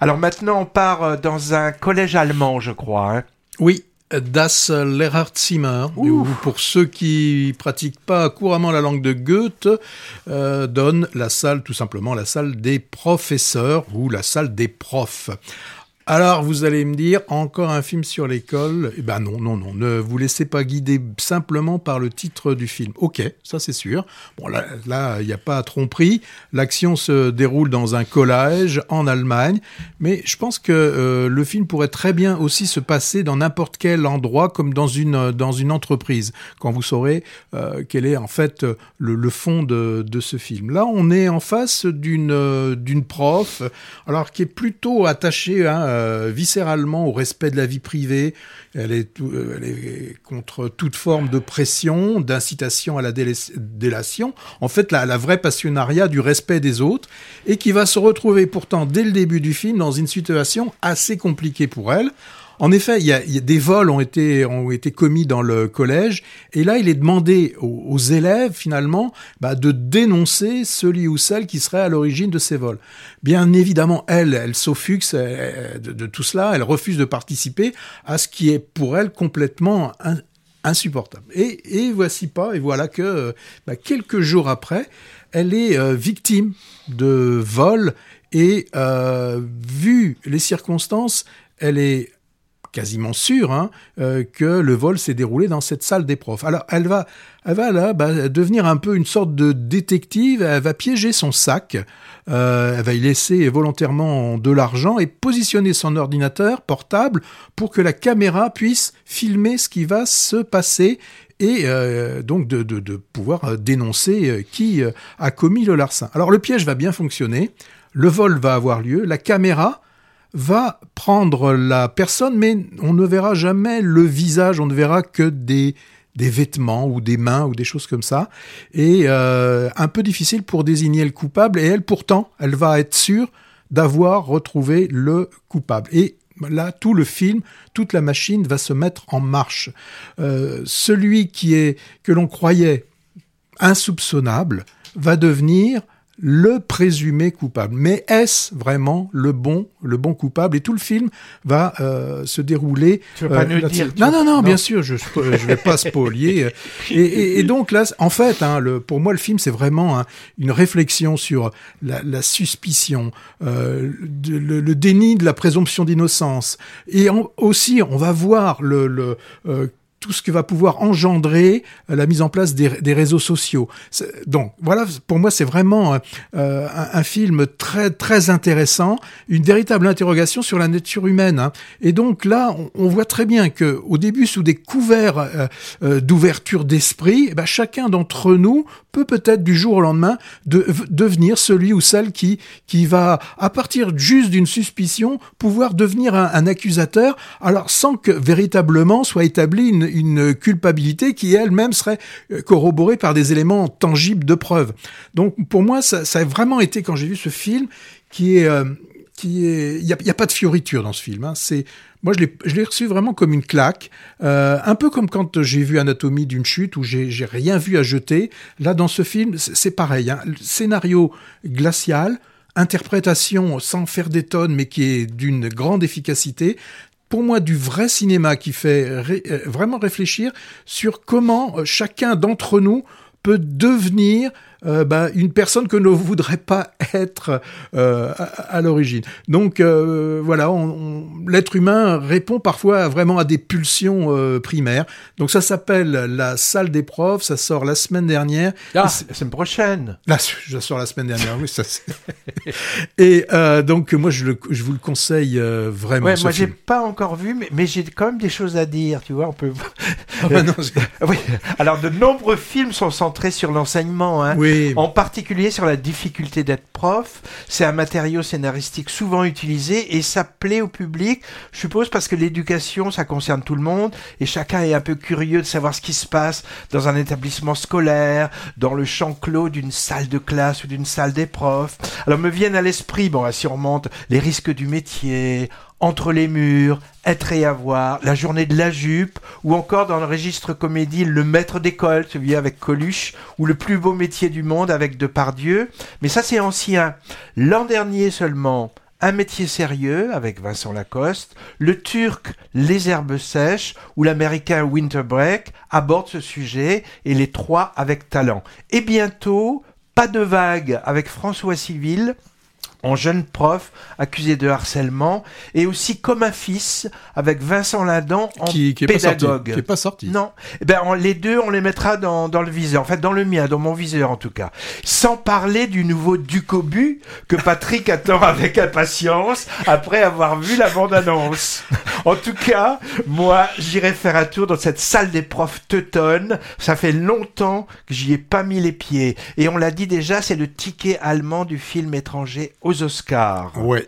Alors maintenant, on part euh, dans un collège allemand, je crois. Hein. Oui, Das Lehrerzimmer, ou pour ceux qui pratiquent pas couramment la langue de Goethe, euh, donne la salle, tout simplement la salle des professeurs ou la salle des profs. Alors, vous allez me dire, encore un film sur l'école? Eh ben non, non, non, ne vous laissez pas guider simplement par le titre du film. Ok, ça c'est sûr. Bon, là, il n'y a pas à tromperie. L'action se déroule dans un collège en Allemagne, mais je pense que euh, le film pourrait très bien aussi se passer dans n'importe quel endroit, comme dans une dans une entreprise, quand vous saurez euh, quel est en fait le, le fond de, de, ce film. Là, on est en face d'une euh, d'une prof, alors qui est plutôt attachée hein, euh, viscéralement au respect de la vie privée. Elle est, euh, elle est contre toute forme de pression, d'incitation à la délation. En fait, la, la vraie passionnariat du respect des autres et qui va se retrouver pourtant dès le début du film dans une situation assez compliquée pour elle en effet, il y, a, des vols ont été ont été commis dans le collège, et là, il est demandé aux, élèves finalement bah, de dénoncer celui ou celle qui serait à l'origine de ces vols. Bien évidemment, elle, elle s'offuse de, tout cela, elle refuse de participer à ce qui est pour elle complètement insupportable. Et, voici pas, et voilà que bah, quelques jours après, elle est euh, victime de vols et euh, vu les circonstances, elle est quasiment sûr hein, euh, que le vol s'est déroulé dans cette salle des profs. Alors elle va, elle va là bah, devenir un peu une sorte de détective. Elle va piéger son sac. Euh, elle va y laisser volontairement de l'argent et positionner son ordinateur portable pour que la caméra puisse filmer ce qui va se passer et euh, donc de, de, pouvoir dénoncer qui a commis le larcin. Alors le piège va bien fonctionner, le vol va avoir lieu, la caméra va prendre la personne, mais on ne verra jamais le visage, on ne verra que des, vêtements ou des mains ou des choses comme ça. Et euh, un peu difficile pour désigner le coupable. Et elle, pourtant, elle va être sûre d'avoir retrouvé le coupable. Et là, tout le film, toute la machine va se mettre en marche. Euh, celui qui est que l'on croyait insoupçonnable va devenir le présumé coupable. Mais est-ce vraiment le bon, le bon coupable? Et tout le film va euh, se dérouler. Tu veux pas euh, nous dire Non, non, non, bien sûr, je je vais pas spolier. et, et, donc là, en fait, hein, le, pour moi, le film, c'est vraiment hein, une réflexion sur la, la suspicion, euh, le, déni de la présomption d'innocence, et aussi, on va voir le, le euh, tout ce que va pouvoir engendrer euh, la mise en place des, des réseaux sociaux. Donc voilà, pour moi c'est vraiment euh, euh, un, film très très intéressant, une véritable interrogation sur la nature humaine. Hein. Et donc là, on, voit très bien que au début, sous des couverts d'ouverture d'esprit, eh ben, chacun d'entre nous peut peut-être du jour au lendemain de, devenir celui ou celle qui qui va à partir juste d'une suspicion pouvoir devenir un, un accusateur, alors sans que véritablement soit établi une, une culpabilité qui elle-même serait euh, corroborée par des éléments tangibles de preuve. Donc pour moi, ça, a vraiment été quand j'ai vu ce film qui est euh, qui est, il y a, pas de fioriture dans ce film. Hein. C'est, moi, je l'ai, reçu vraiment comme une claque, euh, un peu comme quand j'ai vu Anatomie d'une chute où j'ai, j'ai rien vu à jeter. Là, dans ce film, c'est pareil. Hein. Scénario glacial, interprétation sans faire des tonnes, mais qui est d'une grande efficacité pour moi du vrai cinéma qui fait euh, vraiment réfléchir sur comment euh, chacun d'entre nous peut devenir euh, bah, une personne que ne voudrait pas être euh, à, l'origine. Donc euh, voilà, l'être humain répond parfois vraiment à des pulsions primaires. Donc ça s'appelle la salle des profs, ça sort la semaine dernière. Ah, la semaine prochaine. Là, ça sort la semaine dernière, oui. Ça, et donc moi je, le, je vous le conseille vraiment. Ouais, moi j'ai pas encore vu, mais, mais j'ai quand même des choses à dire, tu vois. On peut. Ah bah non, oui. Alors de nombreux films sont centrés sur l'enseignement. Hein. Oui en particulier sur la difficulté d'être prof. C'est un matériau scénaristique souvent utilisé et ça plaît au public, je suppose parce que l'éducation, ça concerne tout le monde et chacun est un peu curieux de savoir ce qui se passe dans un établissement scolaire, dans le champ clos d'une salle de classe ou d'une salle des profs. Alors me viennent à l'esprit, bon, si on remonte, les risques du métier, entre les murs, être et avoir, La journée de la jupe, ou encore dans le registre comédie Le maître d'école, celui avec Coluche, ou Le plus beau métier du monde avec Depardieu. Mais ça c'est ancien. L'an dernier seulement, Un métier sérieux avec Vincent Lacoste, le turc Les herbes sèches ou l'américain Winter Break abordent ce sujet et les trois avec talent. Et bientôt, pas de vague avec François Civil en jeune prof accusé de harcèlement et aussi comme un fils avec Vincent Ladan en qui, qui pédagogue. Est qui est pas sorti. Non, eh ben on, les deux on les mettra dans, dans le viseur, en fait dans le mien, dans mon viseur en tout cas. Sans parler du nouveau Ducobu que Patrick attend avec impatience après avoir vu la bande-annonce. En tout cas, moi j'irai faire un tour dans cette salle des profs teutonne. Ça fait longtemps que j'y ai pas mis les pieds et on l'a dit déjà, c'est le ticket allemand du film étranger aux Oscars. Ouais,